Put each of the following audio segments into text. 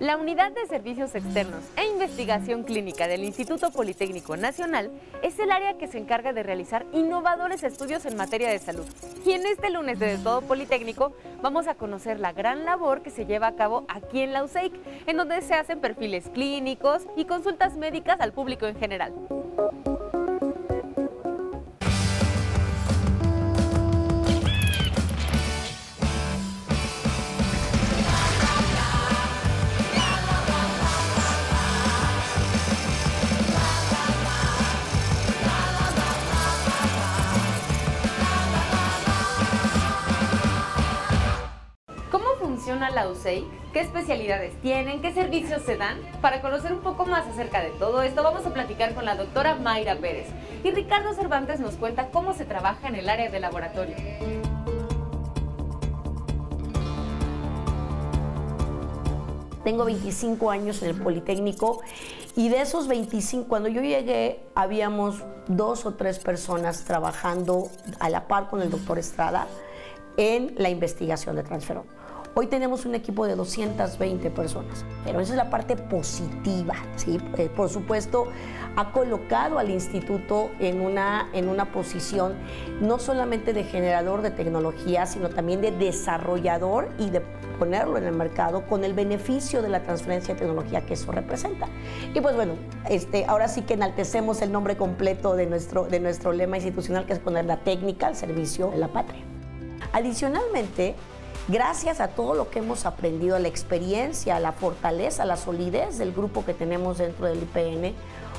La Unidad de Servicios Externos e Investigación Clínica del Instituto Politécnico Nacional es el área que se encarga de realizar innovadores estudios en materia de salud. Y en este lunes de, Todo Politécnico vamos a conocer la gran labor que se lleva a cabo aquí en la USEIC, en donde se hacen perfiles clínicos y consultas médicas al público en general. La USEI, qué especialidades tienen, qué servicios se dan. Para conocer un poco más acerca de todo esto, vamos a platicar con la doctora Mayra Pérez. Y Ricardo Cervantes nos cuenta cómo se trabaja en el área de laboratorio. Tengo 25 años en el Politécnico y de esos 25, cuando yo llegué, habíamos dos o tres personas trabajando a la par con el doctor Estrada en la investigación de transferón. Hoy tenemos un equipo de 220 personas, pero esa es la parte positiva. ¿sí? Eh, por supuesto, ha colocado al instituto en una, en una posición no solamente de generador de tecnología, sino también de desarrollador y de ponerlo en el mercado con el beneficio de la transferencia de tecnología que eso representa. Y pues bueno, este, ahora sí que enaltecemos el nombre completo de nuestro, de nuestro lema institucional, que es poner la técnica al servicio de la patria. Adicionalmente, Gracias a todo lo que hemos aprendido, a la experiencia, a la fortaleza, a la solidez del grupo que tenemos dentro del IPN,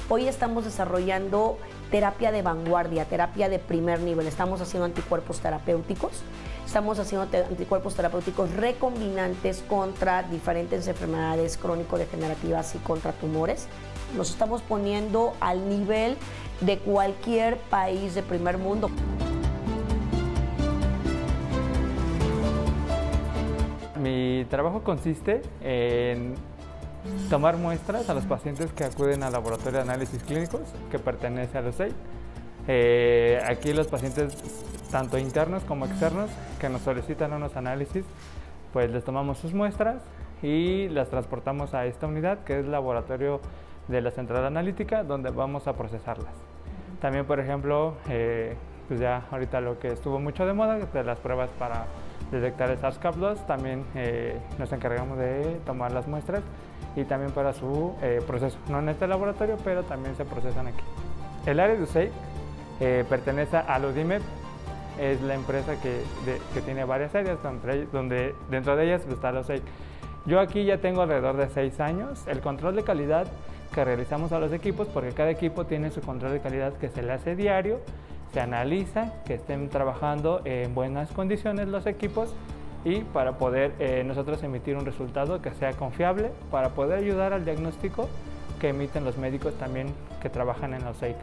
hoy estamos desarrollando terapia de vanguardia, terapia de primer nivel. Estamos haciendo anticuerpos terapéuticos, estamos haciendo anticuerpos terapéuticos recombinantes contra diferentes enfermedades crónico-degenerativas y contra tumores. Nos estamos poniendo al nivel de cualquier país de primer mundo. Trabajo consiste en tomar muestras a los pacientes que acuden al laboratorio de análisis clínicos que pertenece a los Eh, aquí los pacientes, tanto internos como externos, que nos solicitan unos análisis, pues les tomamos sus muestras y las transportamos a esta unidad que es el laboratorio de la central analítica donde vamos a procesarlas. También, por ejemplo, eh, pues ya ahorita lo que estuvo mucho de moda, de las pruebas para detectar el SARS-CoV-2, también eh, nos encargamos de tomar las muestras y también para su eh, proceso, no en este laboratorio, pero también se procesan aquí. El área de USAID eh, pertenece a Ludimed, es la empresa que, tiene varias áreas, donde, donde, dentro de ellas está la USAID. Yo aquí ya tengo alrededor de seis años. El control de calidad que realizamos a los equipos, porque cada equipo tiene su control de calidad que se le hace diario se analiza que estén trabajando en buenas condiciones los equipos y para poder eh, nosotros emitir un resultado que sea confiable para poder ayudar al diagnóstico que emiten los médicos también que trabajan en los EIC.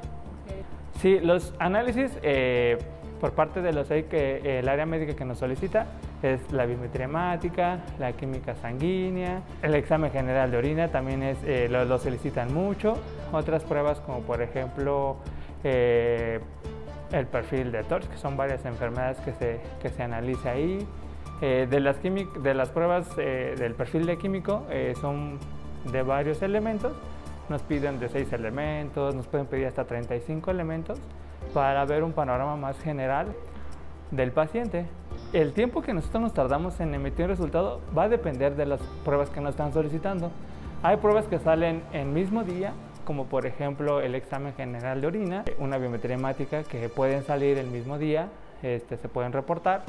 Sí, los análisis eh, por parte de los EIC, eh, el área médica que nos solicita es la biometría hemática, la química sanguínea, el examen general de orina también es, lo, lo, solicitan mucho, otras pruebas como por ejemplo el perfil de TORCH, que son varias enfermedades que se, que se analiza ahí. Eh, de, las de las pruebas eh, del perfil de químico eh, son de varios elementos, nos piden de 6 elementos, nos pueden pedir hasta 35 elementos para ver un panorama más general del paciente. El tiempo que nosotros nos tardamos en emitir un resultado va a depender de las pruebas que nos están solicitando. Hay pruebas que salen el mismo día como por ejemplo el examen general de orina, una biometría hemática que pueden salir el mismo día, este, se pueden reportar.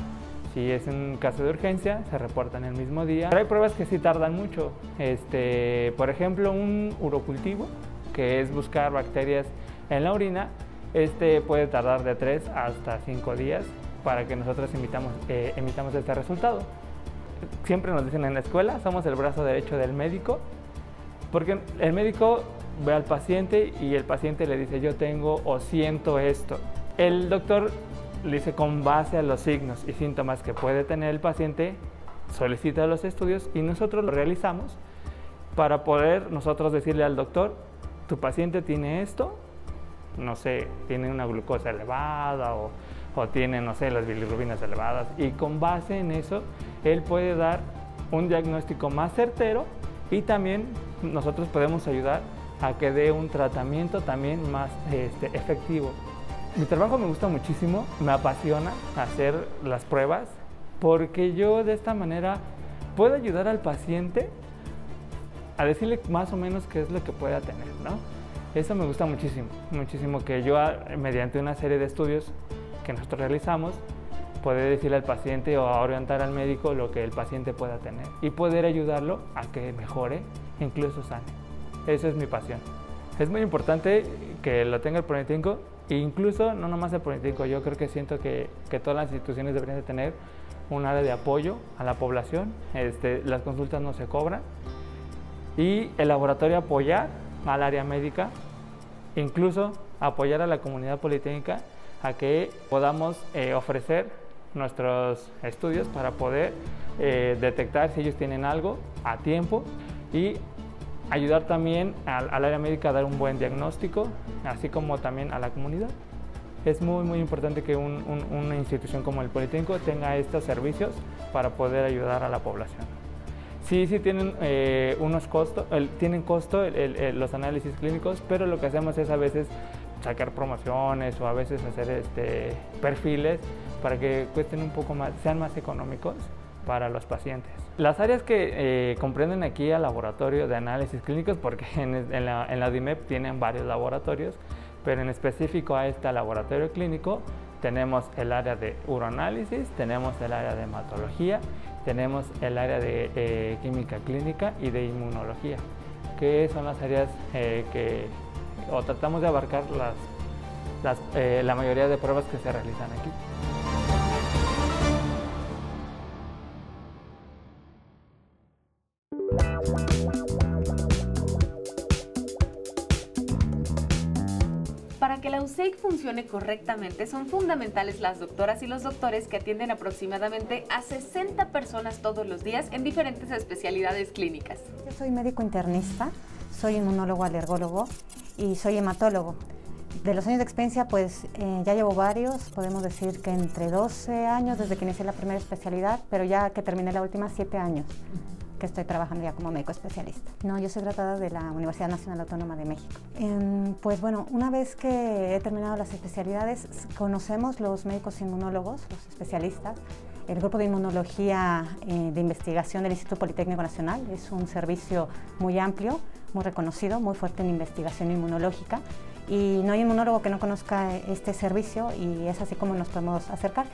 Si es un caso de urgencia, se reportan el mismo día. Pero hay pruebas que sí tardan mucho. Este, por ejemplo, un urocultivo, que es buscar bacterias en la orina, este puede tardar de 3 hasta 5 días para que nosotros emitamos, eh, emitamos este resultado. Siempre nos dicen en la escuela, somos el brazo derecho del médico, porque el médico ve al paciente y el paciente le dice yo tengo o siento esto. El doctor le dice con base a los signos y síntomas que puede tener el paciente, solicita los estudios y nosotros lo realizamos para poder nosotros decirle al doctor, tu paciente tiene esto, no sé, tiene una glucosa elevada o, o tiene, no sé, las bilirrubinas elevadas y con base en eso él puede dar un diagnóstico más certero y también nosotros podemos ayudar a que dé un tratamiento también más este, efectivo. Mi trabajo me gusta muchísimo, me apasiona hacer las pruebas porque yo de esta manera puedo ayudar al paciente a decirle más o menos qué es lo que pueda tener, ¿no? Eso me gusta muchísimo, muchísimo que yo mediante una serie de estudios que nosotros realizamos, poder decirle al paciente o orientar al médico lo que el paciente pueda tener y poder ayudarlo a que mejore, incluso sane. Eso es mi pasión. Es muy importante que lo tenga el Politécnico e incluso no nomás el Politécnico, yo creo que siento que, que todas las instituciones deberían de tener un área de apoyo a la población, este, las consultas no se cobran y el laboratorio apoyar al área médica, incluso apoyar a la comunidad politécnica a que podamos eh, ofrecer nuestros estudios para poder eh, detectar si ellos tienen algo a tiempo y ayudar también al, área médica a dar un buen diagnóstico, así como también a la comunidad. Es muy, muy importante que una institución como el Politécnico tenga estos servicios para poder ayudar a la población. Sí, sí tienen eh, unos costos, tienen costo los análisis clínicos, pero lo que hacemos es a veces sacar promociones o a veces hacer este, perfiles para que cuesten un poco más, sean más económicos para los pacientes. Las áreas que eh, comprenden aquí al laboratorio de análisis clínicos, porque en, la, en la DIMEP tienen varios laboratorios, pero en específico a este laboratorio clínico tenemos el área de uroanálisis, tenemos el área de hematología, tenemos el área de eh, química clínica y de inmunología, que son las áreas eh, que o tratamos de abarcar las, eh, la mayoría de pruebas que se realizan aquí. Funcione correctamente son fundamentales las doctoras y los doctores que atienden aproximadamente a 60 personas todos los días en diferentes especialidades clínicas. Yo soy médico internista, soy inmunólogo alergólogo y soy hematólogo. De los años de experiencia, pues eh, ya llevo varios, podemos decir que entre 12 años desde que inicié la primera especialidad, pero ya que terminé la última, 7 años que estoy trabajando ya como médico especialista. No, yo soy graduada de la Universidad Nacional Autónoma de México. Em, pues bueno, una vez que he terminado las especialidades, conocemos los médicos inmunólogos, los especialistas, el grupo de inmunología eh, de investigación del Instituto Politécnico Nacional. Es un servicio muy amplio muy reconocido, muy fuerte en investigación inmunológica y no hay inmunólogo que no conozca este servicio y es así como nos podemos acercar.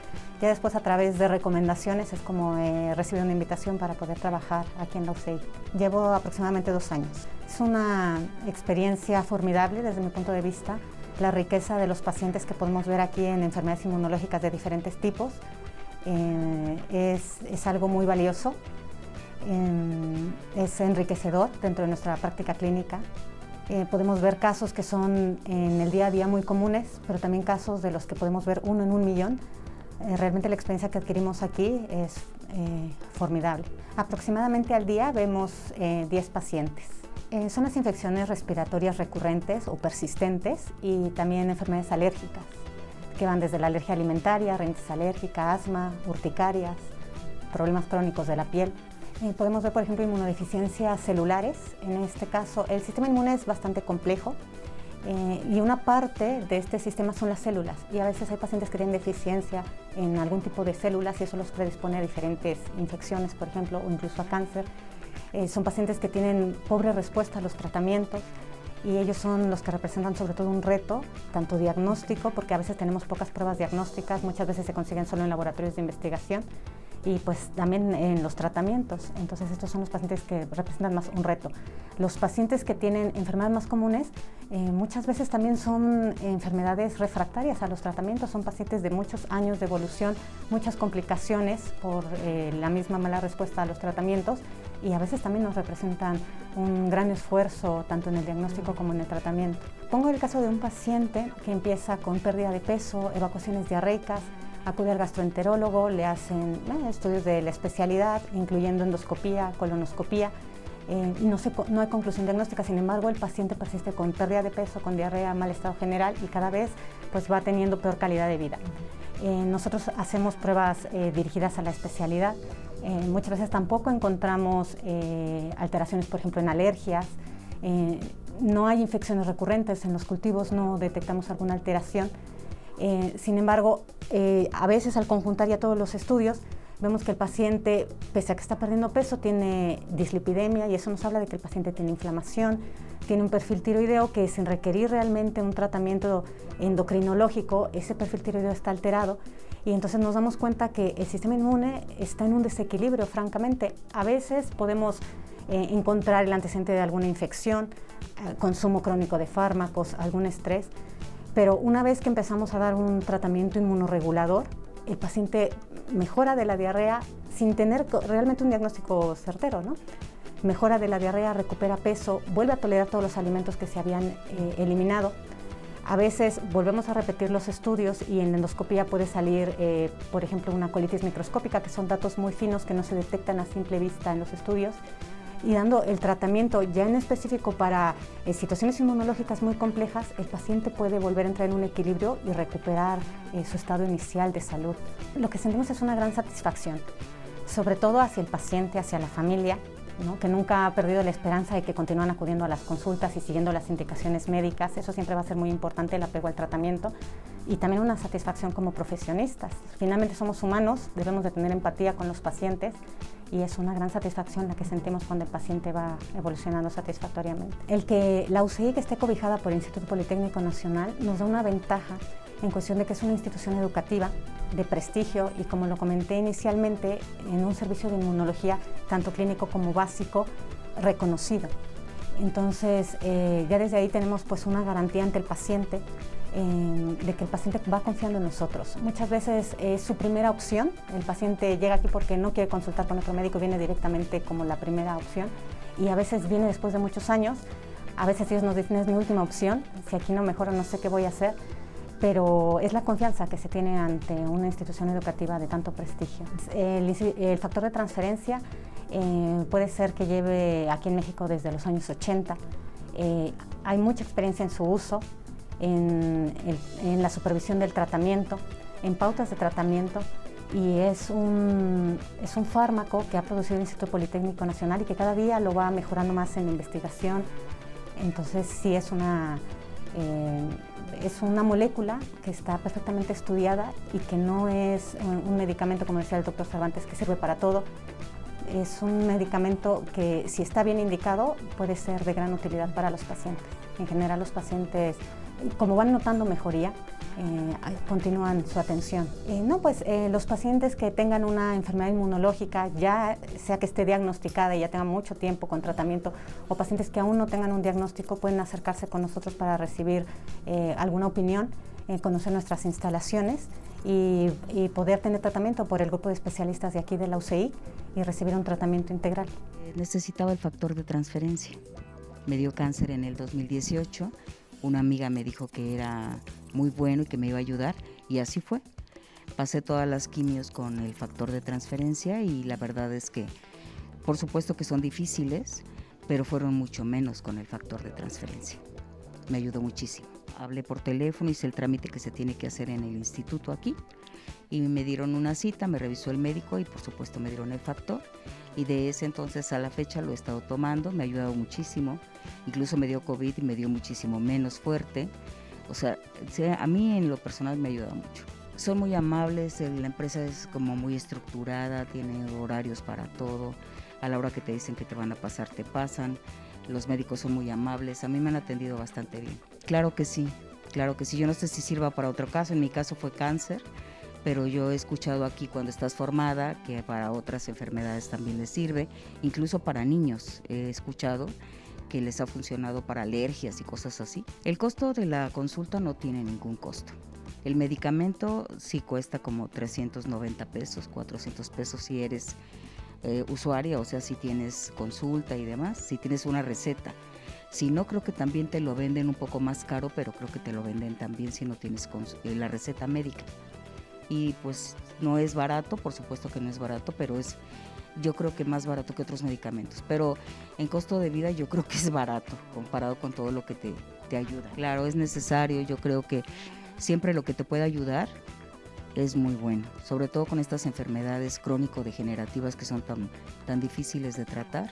Ya después a través de recomendaciones es como he recibido una invitación para poder trabajar aquí en la UCI. Llevo aproximadamente dos años. Es una experiencia formidable desde mi punto de vista, la riqueza de los pacientes que podemos ver aquí en enfermedades inmunológicas de diferentes tipos. Eh, es, es algo muy valioso es enriquecedor dentro de nuestra práctica clínica. Eh, podemos ver casos que son en el día a día muy comunes, pero también casos de los que podemos ver uno en un millón. Eh, realmente la experiencia que adquirimos aquí es eh, formidable. Aproximadamente al día vemos 10 pacientes. son las infecciones respiratorias recurrentes o persistentes y también enfermedades alérgicas, que van desde la alergia alimentaria, rinitis alérgica, asma, urticarias, problemas crónicos de la piel. Eh, podemos ver, por ejemplo, inmunodeficiencias celulares. En este caso, el sistema inmune es bastante complejo eh, y una parte de este sistema son las células. Y a veces hay pacientes que tienen deficiencia en algún tipo de células y eso los predispone a diferentes infecciones, por ejemplo, o incluso a cáncer. Eh, son pacientes que tienen pobre respuesta a los tratamientos y ellos son los que representan sobre todo un reto, tanto diagnóstico, porque a veces tenemos pocas pruebas diagnósticas, muchas veces se consiguen solo en laboratorios de investigación, y pues también en los tratamientos. Entonces estos son los pacientes que representan más un reto. Los pacientes que tienen enfermedades más comunes eh, muchas veces también son enfermedades refractarias a los tratamientos, son pacientes de muchos años de evolución, muchas complicaciones por eh, la misma mala respuesta a los tratamientos y a veces también nos representan un gran esfuerzo tanto en el diagnóstico como en el tratamiento. Pongo el caso de un paciente que empieza con pérdida de peso, evacuaciones diarreicas, acude al gastroenterólogo, le hacen eh, estudios de la especialidad, incluyendo endoscopía, colonoscopía. Eh, no, no, hay conclusión diagnóstica, sin embargo, el paciente persiste con pérdida de peso, con diarrea, mal estado general y cada vez pues, va teniendo peor calidad de vida. Eh, nosotros hacemos pruebas dirigidas a la especialidad Eh, muchas veces tampoco encontramos eh, alteraciones, por ejemplo, en alergias. Eh, no hay infecciones recurrentes en los cultivos, no detectamos alguna alteración. Sin embargo, a veces al conjuntar ya todos los estudios, vemos que el paciente, pese a que está perdiendo peso, tiene dislipidemia y eso nos habla de que el paciente tiene inflamación, tiene un perfil tiroideo que sin requerir realmente un tratamiento endocrinológico, ese perfil tiroideo está alterado y entonces nos damos cuenta que el sistema inmune está en un desequilibrio, francamente. A veces podemos eh, encontrar el antecedente de alguna infección, eh, consumo crónico de fármacos, algún estrés, pero una vez que empezamos a dar un tratamiento inmunoregulador, el paciente mejora de la diarrea sin tener realmente un diagnóstico certero, ¿no? Mejora de la diarrea, recupera peso, vuelve a tolerar todos los alimentos que se habían eh, eliminado. A veces volvemos a repetir los estudios y en endoscopía puede salir, eh, por ejemplo, una colitis microscópica, que son datos muy finos que no se detectan a simple vista en los estudios y dando el tratamiento ya en específico para eh, situaciones inmunológicas muy complejas, el paciente puede volver a entrar en un equilibrio y recuperar eh, su estado inicial de salud. Lo que sentimos es una gran satisfacción, sobre todo hacia el paciente, hacia la familia, que nunca ha perdido la esperanza de que continúan acudiendo a las consultas y siguiendo las indicaciones médicas. Eso siempre va a ser muy importante, el apego al tratamiento. Y también una satisfacción como profesionistas. Finalmente somos humanos, debemos de tener empatía con los pacientes y es una gran satisfacción la que sentimos cuando el paciente va evolucionando satisfactoriamente. El que la UCI esté cobijada por el Instituto Politécnico Nacional nos da una ventaja en cuestión de que es una institución educativa de prestigio y como lo comenté inicialmente, en un servicio de inmunología tanto clínico como básico reconocido. Entonces, eh, ya desde ahí tenemos pues una garantía ante el paciente de que el paciente va confiando en nosotros. Muchas veces es su primera opción, el paciente llega aquí porque no quiere consultar con otro médico, viene directamente como la primera opción y a veces viene después de muchos años, a veces ellos nos dicen es mi última opción, si aquí no mejora no sé qué voy a hacer, pero es la confianza que se tiene ante una institución educativa de tanto prestigio. El, factor de transferencia eh, puede ser que lleve aquí en México desde los años 80. Eh, hay mucha experiencia en su uso, en, la supervisión del tratamiento, en pautas de tratamiento y es un, es un fármaco que ha producido el Instituto Politécnico Nacional y que cada día lo va mejorando más en investigación. Entonces sí es una, eh, es una molécula que está perfectamente estudiada y que no es un medicamento, como decía el doctor Cervantes, que sirve para todo. Es un medicamento que si está bien indicado puede ser de gran utilidad para los pacientes. En general los pacientes como van notando mejoría, eh, continúan su atención. no, pues eh, los pacientes que tengan una enfermedad inmunológica, ya sea que esté diagnosticada y ya tenga mucho tiempo con tratamiento, o pacientes que aún no tengan un diagnóstico, pueden acercarse con nosotros para recibir eh, alguna opinión, conocer nuestras instalaciones y, y, poder tener tratamiento por el grupo de especialistas de aquí de la UCI y recibir un tratamiento integral. Necesitaba el factor de transferencia. Me dio cáncer en el 2018 una amiga me dijo que era muy bueno y que me iba a ayudar y así fue. Pasé todas las quimios con el factor de transferencia y la verdad es que por supuesto que son difíciles, pero fueron mucho menos con el factor de transferencia. Me ayudó muchísimo. Hablé por teléfono, hice el trámite que se tiene que hacer en el instituto aquí y me dieron una cita, me revisó el médico y por supuesto me dieron el factor y de ese entonces a la fecha lo he estado tomando, me ha ayudado muchísimo, incluso me dio COVID y me dio muchísimo menos fuerte, o sea, a mí en lo personal me ha ayudado mucho. Son muy amables, la empresa es como muy estructurada, tiene horarios para todo, a la hora que te dicen que te van a pasar, te pasan, los médicos son muy amables, a mí me han atendido bastante bien. Claro que sí, claro que sí, yo no sé si sirva para otro caso, en mi caso fue cáncer, pero yo he escuchado aquí cuando estás formada que para otras enfermedades también les sirve, incluso para niños he escuchado que les ha funcionado para alergias y cosas así. El costo de la consulta no tiene ningún costo. El medicamento sí cuesta como 390 pesos, 400 pesos si eres eh, usuaria, o sea, si tienes consulta y demás, si tienes una receta. Si no, creo que también te lo venden un poco más caro, pero creo que te lo venden también si no tienes eh, la receta médica y pues no es barato, por supuesto que no es barato, pero es yo creo que más barato que otros medicamentos. Pero en costo de vida yo creo que es barato comparado con todo lo que te, te ayuda. Claro, es necesario, yo creo que siempre lo que te puede ayudar es muy bueno, sobre todo con estas enfermedades crónico-degenerativas que son tan, tan difíciles de tratar.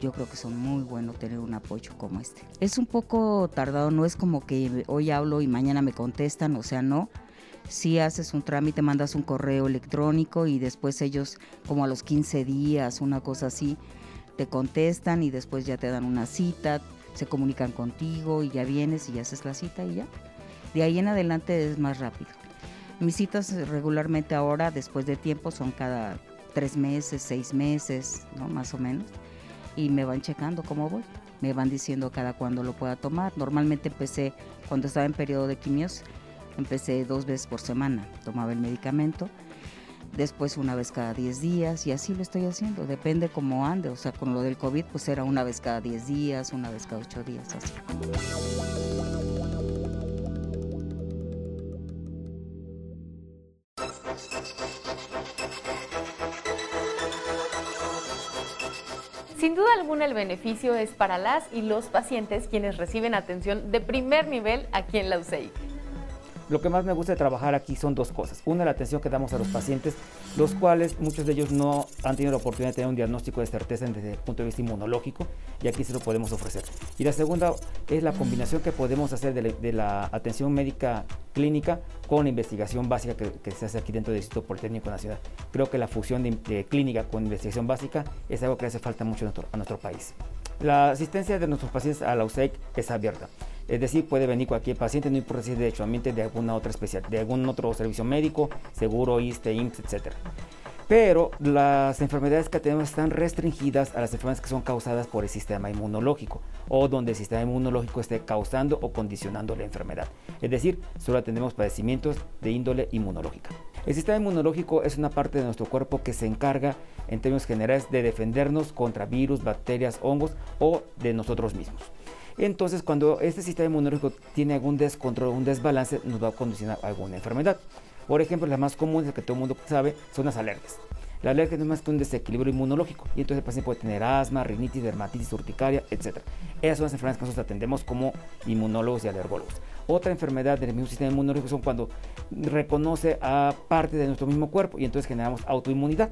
Yo creo que son muy bueno tener un apoyo como este. Es un poco tardado, no es como que hoy hablo y mañana me contestan, o sea, no. Si haces un trámite, mandas un correo electrónico y después ellos, como a los 15 días, una cosa así, te contestan y después ya te dan una cita, se comunican contigo y ya vienes y haces la cita y ya. De ahí en adelante es más rápido. Mis citas regularmente ahora, después de tiempo, son cada tres meses, seis meses, ¿no? Más o menos. Y me van checando cómo voy. Me van diciendo cada cuándo lo pueda tomar. Normalmente empecé, cuando estaba en periodo de quimios, empecé dos veces por semana. Tomaba el medicamento después una vez cada 10 días y así lo estoy haciendo, depende cómo ande, o sea, con lo del COVID pues era una vez cada 10 días, una vez cada 8 días, así. Sin duda alguna el beneficio es para las y los pacientes quienes reciben atención de primer nivel aquí en la UCEI. Lo que más me gusta de trabajar aquí son dos cosas. Una, la atención que damos a los pacientes, los cuales muchos de ellos no han tenido la oportunidad de tener un diagnóstico de certeza desde el punto de vista inmunológico y aquí se lo podemos ofrecer. Y la segunda es la combinación que podemos hacer de la, atención médica clínica con la investigación básica que, se hace aquí dentro del Instituto Politécnico Nacional. Creo que la fusión de, clínica con investigación básica es algo que hace falta mucho a nuestro, a nuestro país. La asistencia de nuestros pacientes a la USEC es abierta. Es decir, puede venir cualquier paciente, no importa si es de hecho de alguna otra especial, de algún otro servicio médico, seguro, ISTE, IMSS, etc. Pero las enfermedades que tenemos están restringidas a las enfermedades que son causadas por el sistema inmunológico o donde el sistema inmunológico esté causando o condicionando la enfermedad. Es decir, solo atendemos padecimientos de índole inmunológica. El sistema inmunológico es una parte de nuestro cuerpo que se encarga, en términos generales, de defendernos contra virus, bacterias, hongos o de nosotros mismos. Entonces, cuando este sistema inmunológico tiene algún descontrol, un desbalance, nos va a conducir a alguna enfermedad. Por ejemplo, las más comunes que todo el mundo sabe son las alergias. La alergia no es más que un desequilibrio inmunológico y entonces el paciente puede tener asma, rinitis, dermatitis urticaria, etc. Esas son las enfermedades que nosotros atendemos como inmunólogos y alergólogos. Otra enfermedad del mismo sistema inmunológico son cuando reconoce a parte de nuestro mismo cuerpo y entonces generamos autoinmunidad.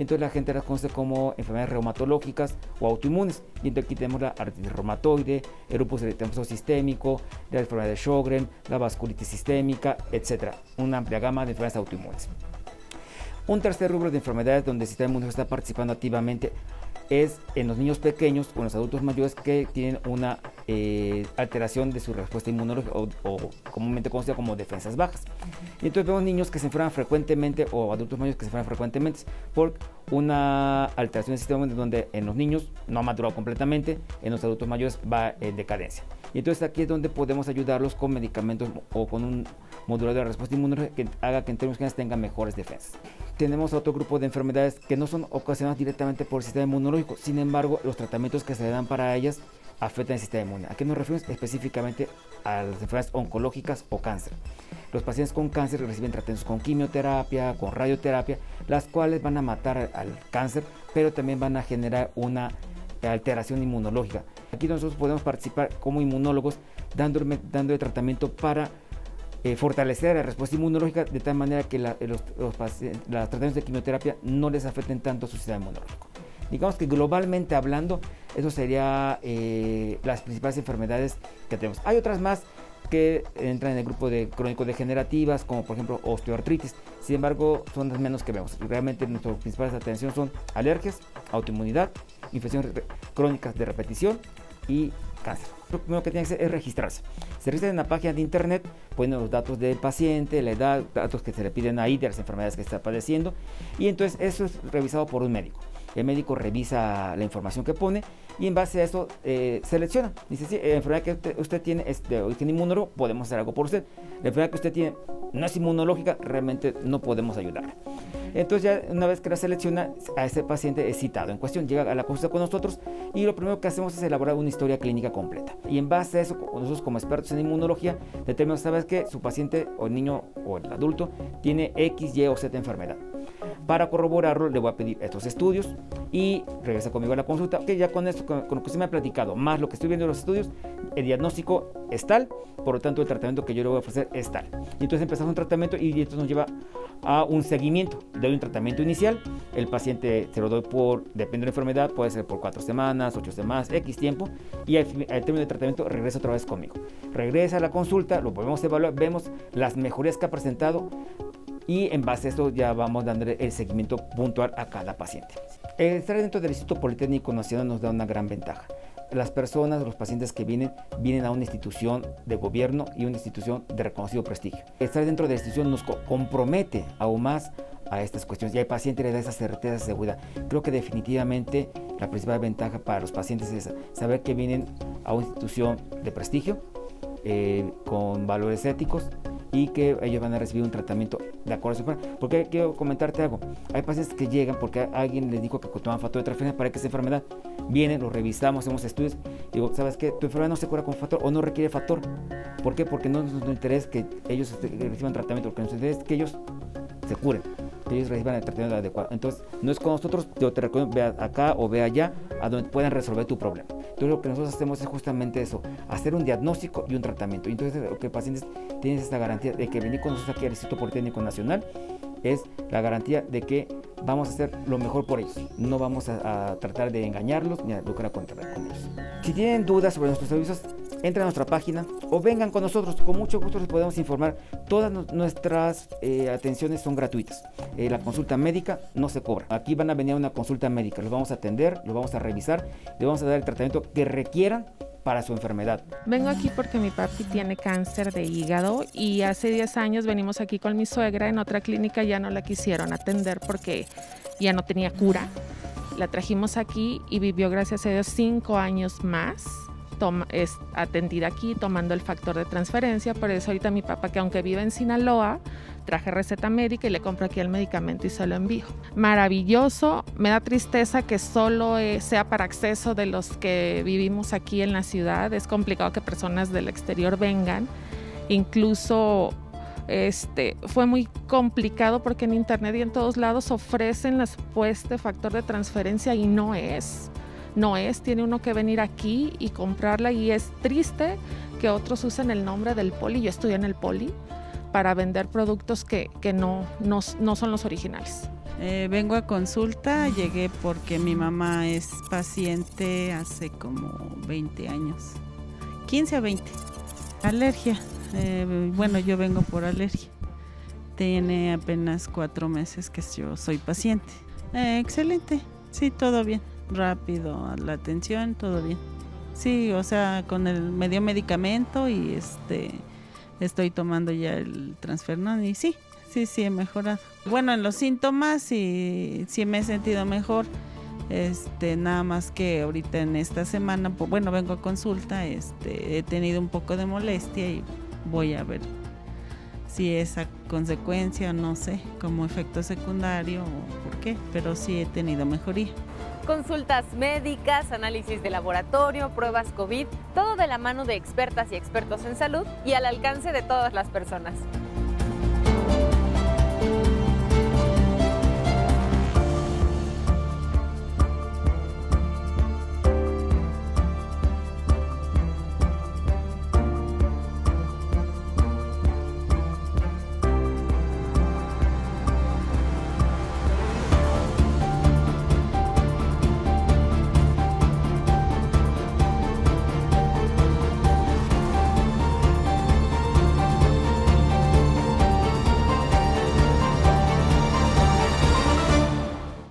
Y entonces la gente las conoce como enfermedades reumatológicas o autoinmunes. Y entonces aquí tenemos la artritis reumatoide, el lupus eritematoso sistémico, la enfermedad de Sjögren, la vasculitis sistémica, etc. Una amplia gama de enfermedades autoinmunes. Un tercer rubro de enfermedades donde el sistema inmunológico está participando activamente es en los niños pequeños o en los adultos mayores que tienen una eh, alteración de su respuesta inmunológica o, comúnmente conocida como defensas bajas. Y entonces vemos niños que se enferman frecuentemente o adultos mayores que se enferman frecuentemente por una alteración del sistema donde en los niños no ha madurado completamente, en los adultos mayores va en decadencia. Y entonces aquí es donde podemos ayudarlos con medicamentos o con un modulador de respuesta inmunológica que haga que en términos generales tengan mejores defensas tenemos otro grupo de enfermedades que no son ocasionadas directamente por el sistema inmunológico, sin embargo, los tratamientos que se dan para ellas afectan el sistema inmune. ¿A qué nos referimos? Específicamente a las enfermedades oncológicas o cáncer. Los pacientes con cáncer reciben tratamientos con quimioterapia, con radioterapia, las cuales van a matar al cáncer, pero también van a generar una alteración inmunológica. Aquí nosotros podemos participar como inmunólogos dando, dando tratamiento para eh, fortalecer la respuesta inmunológica de tal manera que los, los tratamientos de quimioterapia no les afecten tanto a su sistema inmunológico. Digamos que globalmente hablando, eso sería eh, las principales enfermedades que tenemos. Hay otras más que entran en el grupo de crónico-degenerativas, como por ejemplo osteoartritis. Sin embargo, son las menos que vemos. Realmente nuestras principales atención son alergias, autoinmunidad, infecciones crónicas de repetición y cáncer. Lo primero que tiene que hacer es registrarse. Se registra en la página de internet, ponen los datos del paciente, la edad, datos que se le piden ahí de las enfermedades que está padeciendo y entonces eso es revisado por un médico. El médico revisa la información que pone y en base a eso eh, selecciona. Dice, sí, la enfermedad que usted, tiene es de podemos hacer algo por usted. La enfermedad que usted tiene no es inmunológica, realmente no podemos ayudar. Entonces ya una vez que la selecciona, a ese paciente es citado en cuestión, llega a la consulta con nosotros y lo primero que hacemos es elaborar una historia clínica completa. Y en base a eso, nosotros como expertos en inmunología, determinamos, ¿sabes que Su paciente o el niño o el adulto tiene X, Y o Z enfermedad. Para corroborarlo, le voy a pedir estos estudios y regresa conmigo a la consulta, que ya con esto, con, lo que usted me ha platicado, más lo que estoy viendo en los estudios, el diagnóstico es tal, por lo tanto el tratamiento que yo le voy a ofrecer es tal. Y entonces empezamos un tratamiento y esto nos lleva a un seguimiento. de un tratamiento inicial, el paciente se lo doy por, depende de la enfermedad, puede ser por cuatro semanas, ocho semanas, X tiempo, y al, término del tratamiento regresa otra vez conmigo. Regresa a la consulta, lo podemos evaluar, vemos las mejorías que ha presentado y en base a esto ya vamos dando el seguimiento puntual a cada paciente. Estar dentro del Instituto Politécnico Nacional nos da una gran ventaja las personas, los pacientes que vienen, vienen a una institución de gobierno y una institución de reconocido prestigio. Estar dentro de la institución nos compromete aún más a estas cuestiones y al paciente le da esa certeza, esa seguridad. Creo que definitivamente la principal ventaja para los pacientes es saber que vienen a una institución de prestigio, eh, con valores éticos y que ellos van a recibir un tratamiento de acuerdo a su Porque quiero comentarte algo. Hay pacientes que llegan porque alguien les dijo que toman factor de transferencia para que esa enfermedad viene, lo revisamos, hacemos estudios. Digo, ¿sabes qué? Tu enfermedad no se cura con factor o no requiere factor. ¿Por qué? Porque no nos interesa que ellos este, reciban tratamiento, lo que nos interesa es que ellos se curen ellos reciban el tratamiento adecuado. Entonces, no es con nosotros, yo te recomiendo, ve acá o ve allá, a donde puedan resolver tu problema. Entonces, lo que nosotros hacemos es justamente eso, hacer un diagnóstico y un tratamiento. Entonces, lo que pacientes tienen esta garantía de que venir con nosotros aquí al Instituto Politécnico Nacional es la garantía de que vamos a hacer lo mejor por ellos. No vamos a, tratar de engañarlos ni a lucrar contra con ellos. Si tienen dudas sobre nuestros servicios, entren a nuestra página o vengan con nosotros. Con mucho gusto les podemos informar. Todas nuestras eh, atenciones son gratuitas. Eh, la consulta médica no se cobra. Aquí van a venir a una consulta médica. Los vamos a atender, los vamos a revisar, les vamos a dar el tratamiento que requieran para su enfermedad. Vengo aquí porque mi papi tiene cáncer de hígado y hace 10 años venimos aquí con mi suegra. En otra clínica ya no la quisieron atender porque ya no tenía cura. La trajimos aquí y vivió, gracias a Dios, 5 años más es atendida aquí tomando el factor de transferencia. Por eso ahorita mi papá, que aunque vive en Sinaloa, traje receta médica y le compro aquí el medicamento y se lo envío. Maravilloso. Me da tristeza que solo eh, sea para acceso de los que vivimos aquí en la ciudad. Es complicado que personas del exterior vengan. Incluso este, fue muy complicado porque en internet y en todos lados ofrecen la supuesta factor de transferencia y no es no es, tiene uno que venir aquí y comprarla y es triste que otros usen el nombre del poli, yo estudié en el poli, para vender productos que, no, no, son los originales. Eh, vengo a consulta, llegué porque mi mamá es paciente hace como 20 años, 15 a 20. Alergia, eh, bueno, yo vengo por alergia. Tiene apenas cuatro meses que yo soy paciente. Eh, excelente, sí, todo bien rápido la atención, todo bien. Sí, o sea, con el medio medicamento y este estoy tomando ya el transfernon y sí, sí, sí he mejorado. Bueno, en los síntomas sí, sí me he sentido mejor. Este, nada más que ahorita en esta semana, bueno, vengo a consulta, este, he tenido un poco de molestia y voy a ver si es consecuencia, no sé, como efecto secundario o por qué, pero sí he tenido mejoría. Consultas médicas, análisis de laboratorio, pruebas COVID, todo de la mano de expertas y expertos en salud y al alcance de todas las personas.